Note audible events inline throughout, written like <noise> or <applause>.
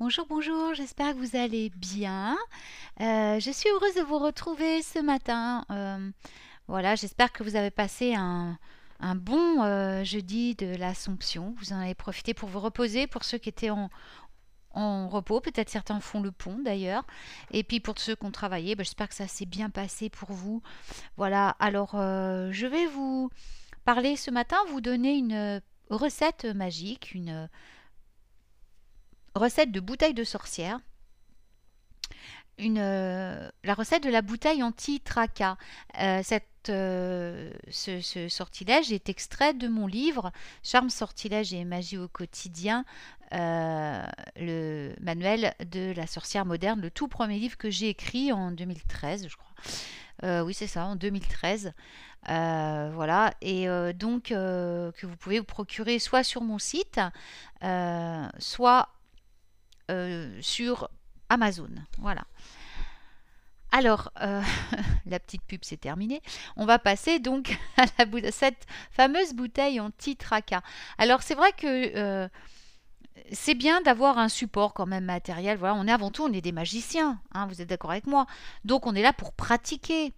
Bonjour, bonjour, j'espère que vous allez bien. Euh, je suis heureuse de vous retrouver ce matin. Euh, voilà, j'espère que vous avez passé un, bon euh, jeudi de l'Assomption. Vous en avez profité pour vous reposer, pour ceux qui étaient en, en repos. Peut-être certains font le pont d'ailleurs. Et puis pour ceux qui ont travaillé, ben, j'espère que ça s'est bien passé pour vous. Voilà, alors je vais vous parler ce matin, vous donner une recette magique, une recette de bouteille de sorcière. Une, euh, la recette de la bouteille anti-tracas. Euh, euh, ce, sortilège est extrait de mon livre Charme, sortilège et magie au quotidien, le manuel de la sorcière moderne, le tout premier livre que j'ai écrit en 2013, je crois. oui, c'est ça, en 2013. voilà, et donc que vous pouvez vous procurer soit sur mon site, soit euh, sur Amazon. Voilà. Alors, euh, <laughs> la petite pub c'est terminé. On va passer donc <laughs> à, cette fameuse bouteille anti-traca. Alors, c'est vrai que euh, c'est bien d'avoir un support quand même matériel. Voilà, on est avant tout, on est des magiciens. Hein, vous êtes d'accord avec moi Donc, on est là pour pratiquer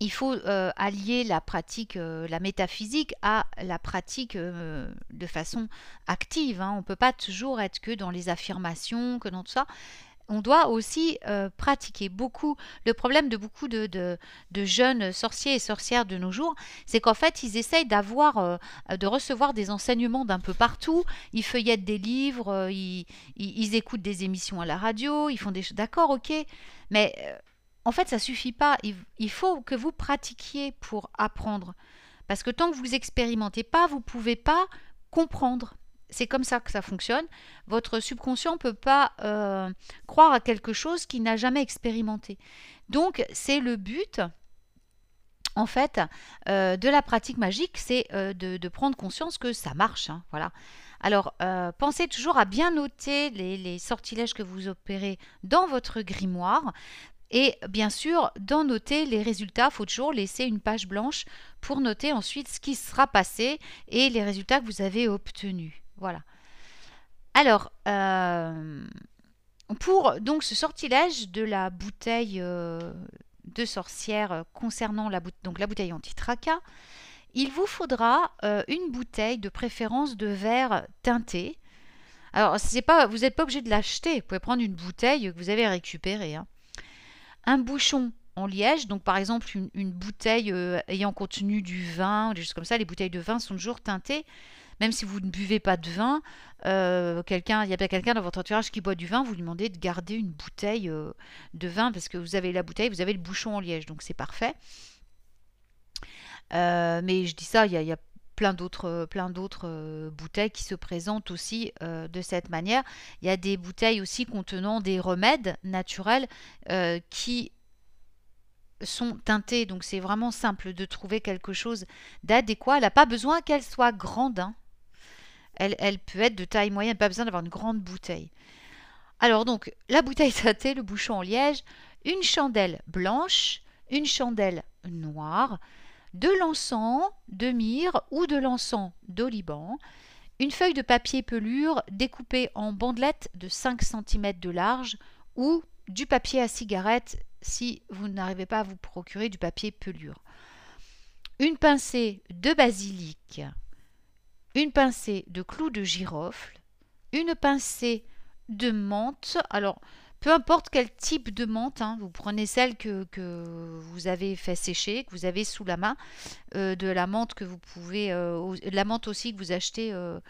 il faut euh, allier la pratique, euh, la métaphysique à la pratique euh, de façon active. Hein. On ne peut pas toujours être que dans les affirmations, que dans tout ça. On doit aussi pratiquer beaucoup. Le problème de beaucoup de, jeunes sorciers et sorcières de nos jours, c'est qu'en fait, ils essayent d'avoir, de recevoir des enseignements d'un peu partout. Ils feuillettent des livres, ils, ils, écoutent des émissions à la radio, ils font des choses. D'accord, ok. Mais en fait, ça suffit pas. Il, faut que vous pratiquiez pour apprendre. Parce que tant que vous expérimentez pas, vous pouvez pas comprendre. C'est comme ça que ça fonctionne. Votre subconscient ne peut pas euh, croire à quelque chose qu'il n'a jamais expérimenté. Donc, c'est le but, en fait, euh, de la pratique magique, c'est euh, de, prendre conscience que ça marche. Hein, voilà. Alors, pensez toujours à bien noter les, sortilèges que vous opérez dans votre grimoire. Et bien sûr, dans noter les résultats, il faut toujours laisser une page blanche pour noter ensuite ce qui sera passé et les résultats que vous avez obtenus. Voilà. Alors, euh, pour donc ce sortilège de la bouteille euh, de sorcière concernant la, bouteille anti-traca, il vous faudra euh, une bouteille de préférence de verre teinté. Alors, pas, vous n'êtes pas obligé de l'acheter. Vous pouvez prendre une bouteille que vous avez récupérée. Hein un bouchon en liège, donc par exemple une, bouteille euh, ayant contenu du vin, des choses comme ça, les bouteilles de vin sont toujours teintées. Même si vous ne buvez pas de vin, euh, quelqu'un, il y a quelqu'un dans votre entourage qui boit du vin, vous demandez de garder une bouteille euh, de vin parce que vous avez la bouteille, vous avez le bouchon en liège, donc c'est parfait. mais je dis ça, il plein d'autres plein d'autres bouteilles qui se présentent aussi de cette manière. Il y a des bouteilles aussi contenant des remèdes naturels qui sont teintées. Donc c'est vraiment simple de trouver quelque chose d'adéquat. Elle n'a pas besoin qu'elle soit grande. Hein. Elle, elle, peut être de taille moyenne, pas besoin d'avoir une grande bouteille. Alors donc la bouteille <laughs> teintée, le bouchon en liège, une chandelle blanche, une chandelle noire, de l'encens de myrrhe ou de l'encens d'oliban, une feuille de papier pelure découpée en bandelettes de 5 cm de large ou du papier à cigarette si vous n'arrivez pas à vous procurer du papier pelure. Une pincée de basilic, une pincée de clous de girofle, une pincée de menthe. Alors, peu importe quel type de menthe, hein, vous prenez celle que, vous avez fait sécher, que vous avez sous la main, euh, de la menthe que vous pouvez, euh, la menthe aussi que vous achetez euh,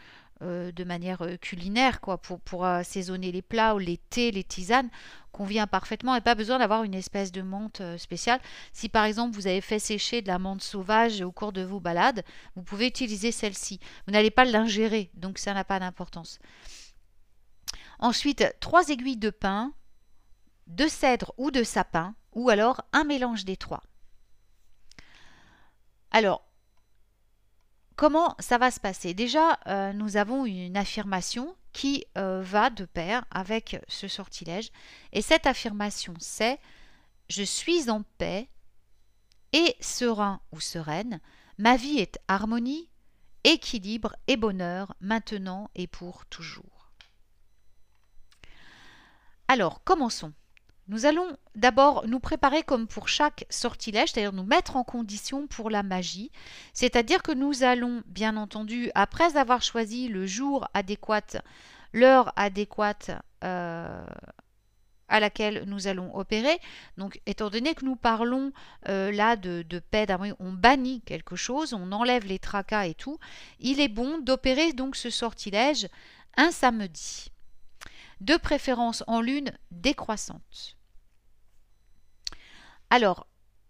de manière culinaire, quoi, pour, assaisonner les plats ou les thés, les tisanes, convient parfaitement et pas besoin d'avoir une espèce de menthe spéciale. Si par exemple vous avez fait sécher de la menthe sauvage au cours de vos balades, vous pouvez utiliser celle-ci. Vous n'allez pas l'ingérer, donc ça n'a pas d'importance. Ensuite, trois aiguilles de pin, de cèdre ou de sapin, ou alors un mélange des trois. Alors, comment ça va se passer? Déjà, euh, nous avons une affirmation qui euh, va de pair avec ce sortilège. Et cette affirmation, c'est Je suis en paix et serein ou sereine. Ma vie est harmonie, équilibre et bonheur, maintenant et pour toujours. Alors, commençons. Nous allons d'abord nous préparer comme pour chaque sortilège, c'est-à-dire nous mettre en condition pour la magie. C'est-à-dire que nous allons, bien entendu, après avoir choisi le jour adéquat, l'heure adéquate euh, à laquelle nous allons opérer, donc étant donné que nous parlons euh, là de, de paix, on bannit quelque chose, on enlève les tracas et tout, il est bon d'opérer donc ce sortilège un samedi, de préférence en lune décroissante. Alors,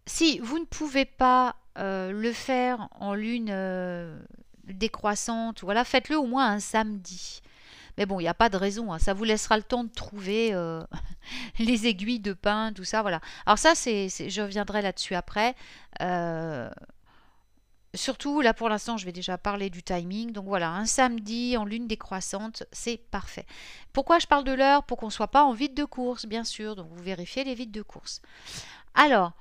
si vous ne pouvez pas euh, le faire en lune euh, décroissante, voilà, faites-le au moins un samedi. Mais bon, il n'y a pas de raison, hein. ça vous laissera le temps de trouver euh, <laughs> les aiguilles de pain, tout ça, voilà. Alors ça, je reviendrai là-dessus après. surtout, là pour l'instant, je vais déjà parler du timing. Donc voilà, un samedi en lune décroissante, c'est parfait. Pourquoi je parle de l'heure? Pour qu'on ne soit pas en vide de course, bien sûr. Donc vous vérifiez les vides de course. Alors,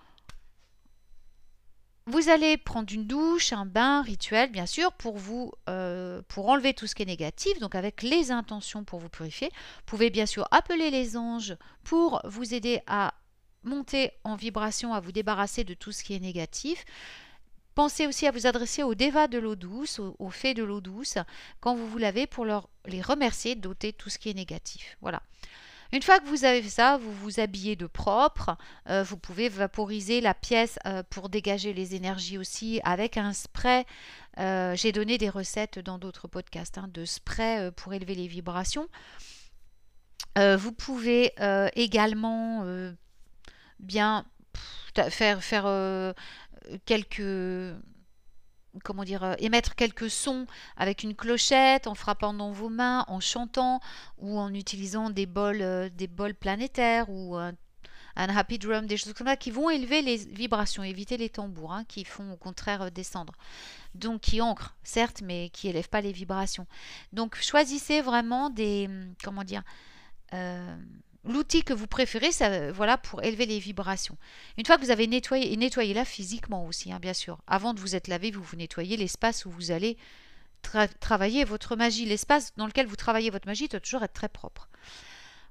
vous allez prendre une douche, un bain rituel, bien sûr, pour vous, euh, pour enlever tout ce qui est négatif, donc avec les intentions pour vous purifier. Vous pouvez bien sûr appeler les anges pour vous aider à monter en vibration, à vous débarrasser de tout ce qui est négatif. Pensez aussi à vous adresser aux dévas de l'eau douce, aux, fées de l'eau douce, quand vous vous lavez, pour leur, les remercier d'ôter tout ce qui est négatif. Voilà. Une fois que vous avez ça, vous vous habillez de propre. Euh, vous pouvez vaporiser la pièce euh, pour dégager les énergies aussi avec un spray. Euh, j'ai donné des recettes dans d'autres podcasts hein, de spray pour élever les vibrations. vous pouvez également bien faire, faire quelques comment dire, euh, émettre quelques sons avec une clochette, en frappant dans vos mains, en chantant ou en utilisant des bols, euh, des bols planétaires ou un, happy drum, des choses comme ça qui vont élever les vibrations, éviter les tambours hein, qui font au contraire euh, descendre. Donc qui ancrent, certes, mais qui élèvent pas les vibrations. Donc choisissez vraiment des, hum, comment dire, l'outil que vous préférez, ça, voilà, pour élever les vibrations. Une fois que vous avez nettoyé, et nettoyez-la physiquement aussi, hein, bien sûr. Avant de vous être lavé, vous vous nettoyez l'espace où vous allez travailler votre magie. L'espace dans lequel vous travaillez votre magie doit toujours être très propre.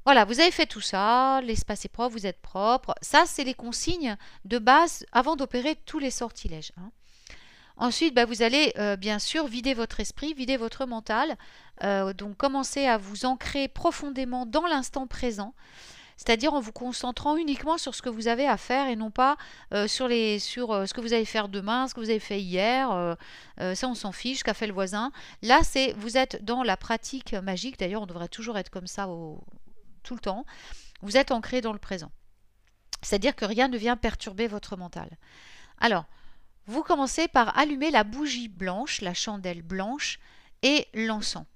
Voilà, vous avez fait tout ça, l'espace est propre, vous êtes propre. Ça, c'est les consignes de base avant d'opérer tous les sortilèges. Hein. Ensuite, bah, vous allez euh, bien sûr vider votre esprit, vider votre mental. Euh, donc commencez à vous ancrer profondément dans l'instant présent c'est-à-dire en vous concentrant uniquement sur ce que vous avez à faire et non pas euh, sur, les, sur ce que vous allez faire demain, ce que vous avez fait hier, ça on s'en fiche, qu'a fait le voisin. Là, c'est vous êtes dans la pratique magique, d'ailleurs on devrait toujours être comme ça tout le temps, vous êtes ancré dans le présent. C'est-à-dire que rien ne vient perturber votre mental. Alors, vous commencez par allumer la bougie blanche, la chandelle blanche et l'encens.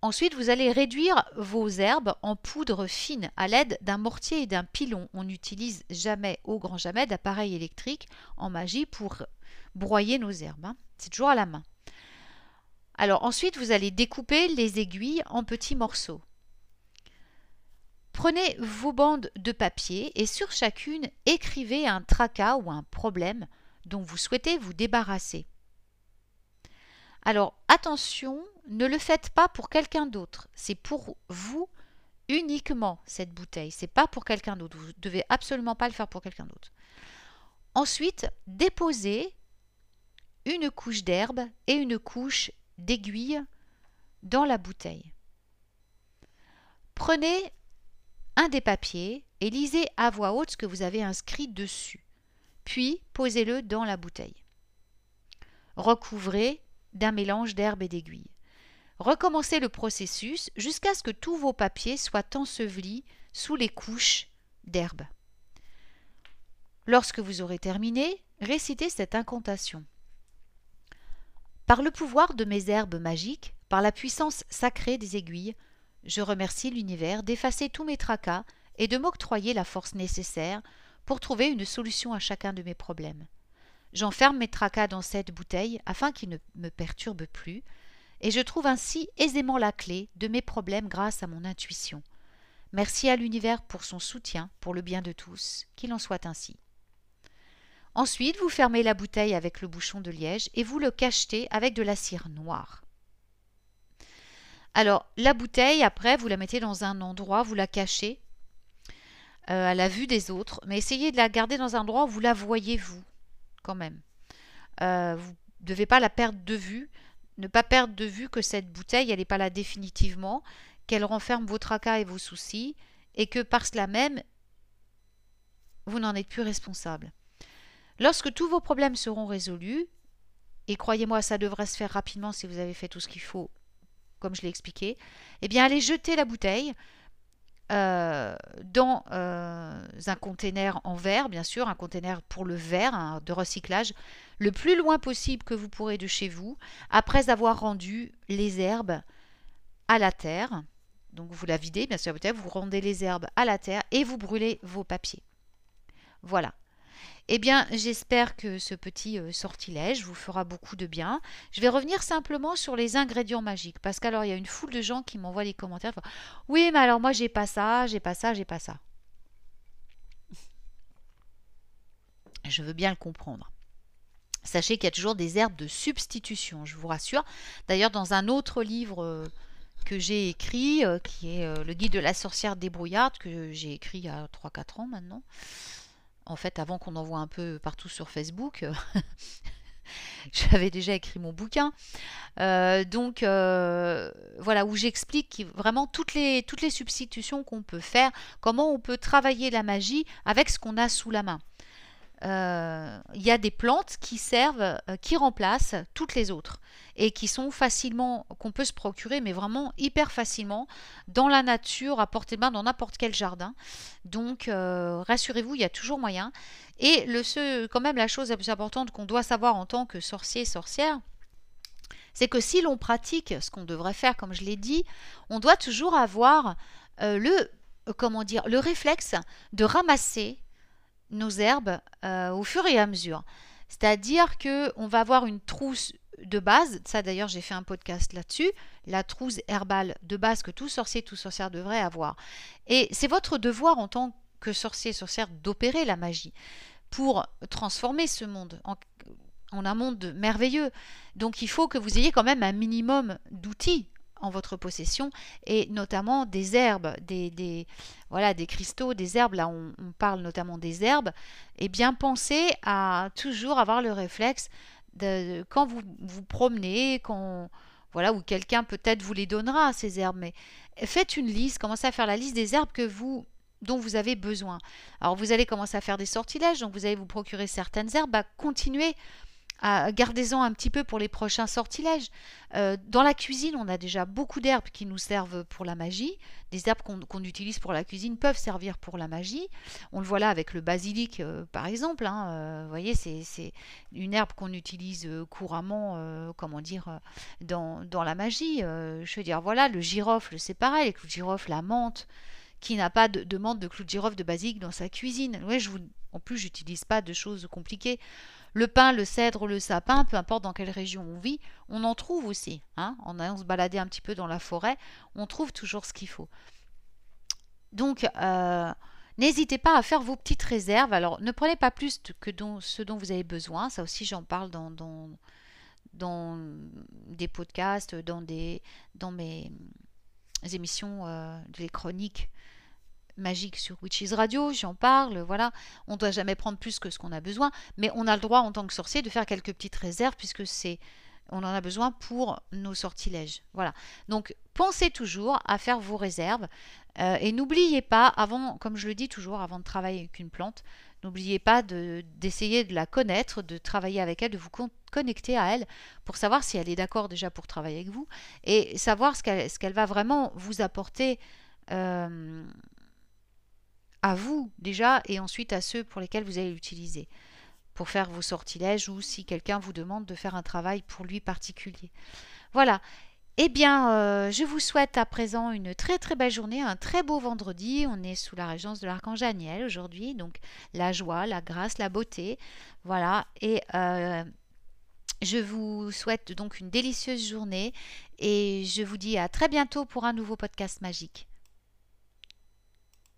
Ensuite, vous allez réduire vos herbes en poudre fine à l'aide d'un mortier et d'un pilon. On n'utilise jamais, au grand jamais, d'appareil électrique en magie pour broyer nos herbes. Hein. C'est toujours à la main. Alors ensuite, vous allez découper les aiguilles en petits morceaux. Prenez vos bandes de papier et sur chacune, écrivez un tracas ou un problème dont vous souhaitez vous débarrasser. Alors attention, ne le faites pas pour quelqu'un d'autre. C'est pour vous uniquement cette bouteille. C'est pas pour quelqu'un d'autre. Vous ne devez absolument pas le faire pour quelqu'un d'autre. Ensuite, déposez une couche d'herbe et une couche d'aiguille dans la bouteille. Prenez un des papiers et lisez à voix haute ce que vous avez inscrit dessus puis posez-le dans la bouteille. Recouvrez d'un mélange d'herbe et d'aiguilles. Recommencez le processus jusqu'à ce que tous vos papiers soient ensevelis sous les couches d'herbe. Lorsque vous aurez terminé, récitez cette incantation. Par le pouvoir de mes herbes magiques, par la puissance sacrée des aiguilles, je remercie l'univers d'effacer tous mes tracas et de m'octroyer la force nécessaire pour trouver une solution à chacun de mes problèmes. J'enferme mes tracas dans cette bouteille afin qu'ils ne me perturbent plus, et je trouve ainsi aisément la clé de mes problèmes grâce à mon intuition. Merci à l'univers pour son soutien, pour le bien de tous, qu'il en soit ainsi. Ensuite, vous fermez la bouteille avec le bouchon de liège et vous le cachetez avec de la cire noire. Alors, la bouteille, après, vous la mettez dans un endroit, vous la cachez euh, à la vue des autres, mais essayez de la garder dans un endroit où vous la voyez, vous, quand même. Euh, vous ne devez pas la perdre de vue, ne pas perdre de vue que cette bouteille, elle n'est pas là définitivement, qu'elle renferme vos tracas et vos soucis, et que par cela même, vous n'en êtes plus responsable. Lorsque tous vos problèmes seront résolus, et croyez-moi, ça devrait se faire rapidement si vous avez fait tout ce qu'il faut, comme je l'ai expliqué, eh bien allez jeter la bouteille euh, dans euh, un conteneur en verre, bien sûr, un conteneur pour le verre hein, de recyclage, le plus loin possible que vous pourrez de chez vous, après avoir rendu les herbes à la terre. Donc vous la videz, bien sûr, vous rendez les herbes à la terre et vous brûlez vos papiers. Voilà. Eh bien, j'espère que ce petit euh, sortilège vous fera beaucoup de bien. Je vais revenir simplement sur les ingrédients magiques parce qu'alors il y a une foule de gens qui m'envoient des commentaires. Oui, mais alors moi j'ai pas ça, j'ai pas ça, j'ai pas ça. Je veux bien le comprendre. Sachez qu'il y a toujours des herbes de substitution, je vous rassure. D'ailleurs, dans un autre livre euh, que j'ai écrit, euh, qui est le guide de la sorcière débrouillarde, que j'ai écrit il y a 3-4 ans maintenant, en fait, avant qu'on envoie un peu partout sur Facebook, <laughs> j'avais déjà écrit mon bouquin. Euh, donc euh, voilà, où j'explique vraiment toutes les, toutes les substitutions qu'on peut faire, comment on peut travailler la magie avec ce qu'on a sous la main. Euh, il y a des plantes qui servent, qui remplacent toutes les autres et qui sont facilement, qu'on peut se procurer, mais vraiment hyper facilement dans la nature, à portée de main, dans n'importe quel jardin. Donc, euh, rassurez-vous, il y a toujours moyen. Et le, quand même, la chose la plus importante qu'on doit savoir en tant que sorcier, sorcière, c'est que si l'on pratique ce qu'on devrait faire, comme je l'ai dit, on doit toujours avoir euh, le, euh, comment dire, le réflexe de ramasser nos herbes au fur et à mesure. C'est-à-dire que on va avoir une trousse de base, ça d'ailleurs j'ai fait un podcast là-dessus, la trousse herbale de base que tout sorcier, tout sorcière devrait avoir. Et c'est votre devoir en tant que sorcier, sorcière d'opérer la magie pour transformer ce monde en, un monde merveilleux. Donc il faut que vous ayez quand même un minimum d'outils en votre possession et notamment des herbes, des, voilà, des cristaux, des herbes, là on, parle notamment des herbes, et bien pensez à toujours avoir le réflexe quand vous vous promenez, quand voilà, ou quelqu'un peut-être vous les donnera ces herbes, mais faites une liste, commencez à faire la liste des herbes que vous dont vous avez besoin. Alors vous allez commencer à faire des sortilèges, donc vous allez vous procurer certaines herbes, bah, continuez gardez-en un petit peu pour les prochains sortilèges. Euh, dans la cuisine, on a déjà beaucoup d'herbes qui nous servent pour la magie. Des herbes qu'on utilise pour la cuisine peuvent servir pour la magie. On le voit là avec le basilic, euh, par exemple. Hein. Euh, vous voyez, c'est une herbe qu'on utilise couramment, comment dire, dans, la magie. je veux dire, voilà, le girofle, c'est pareil. De girofle, la menthe. Qui n'a pas de, menthe, de clous de girofle, de basilic dans sa cuisine En plus, j'utilise pas de choses compliquées. Le pin, le cèdre, le sapin, peu importe dans quelle région on vit, on en trouve aussi. Hein en allant se balader un petit peu dans la forêt, on trouve toujours ce qu'il faut. Donc, euh, n'hésitez pas à faire vos petites réserves. Alors, ne prenez pas plus que ce dont vous avez besoin. Ça aussi, j'en parle dans, des podcasts, dans mes émissions, euh, des chroniques magique sur Witches Radio, j'en parle, voilà. On ne doit jamais prendre plus que ce qu'on a besoin, mais on a le droit en tant que sorcier de faire quelques petites réserves puisque c'est on en a besoin pour nos sortilèges. Voilà. Donc pensez toujours à faire vos réserves euh, et n'oubliez pas, avant, comme je le dis toujours, avant de travailler avec une plante, n'oubliez pas d'essayer de, la connaître, de travailler avec elle, de vous connecter à elle pour savoir si elle est d'accord déjà pour travailler avec vous et savoir ce qu'elle va vraiment vous apporter. Euh, à vous déjà et ensuite à ceux pour lesquels vous allez l'utiliser pour faire vos sortilèges ou si quelqu'un vous demande de faire un travail pour lui particulier. Voilà. Eh bien, euh, je vous souhaite à présent une très très belle journée, un très beau vendredi. On est sous la régence de l'archange Daniel aujourd'hui, donc la joie, la grâce, la beauté. Voilà. Et euh, je vous souhaite donc une délicieuse journée et je vous dis à très bientôt pour un nouveau podcast magique.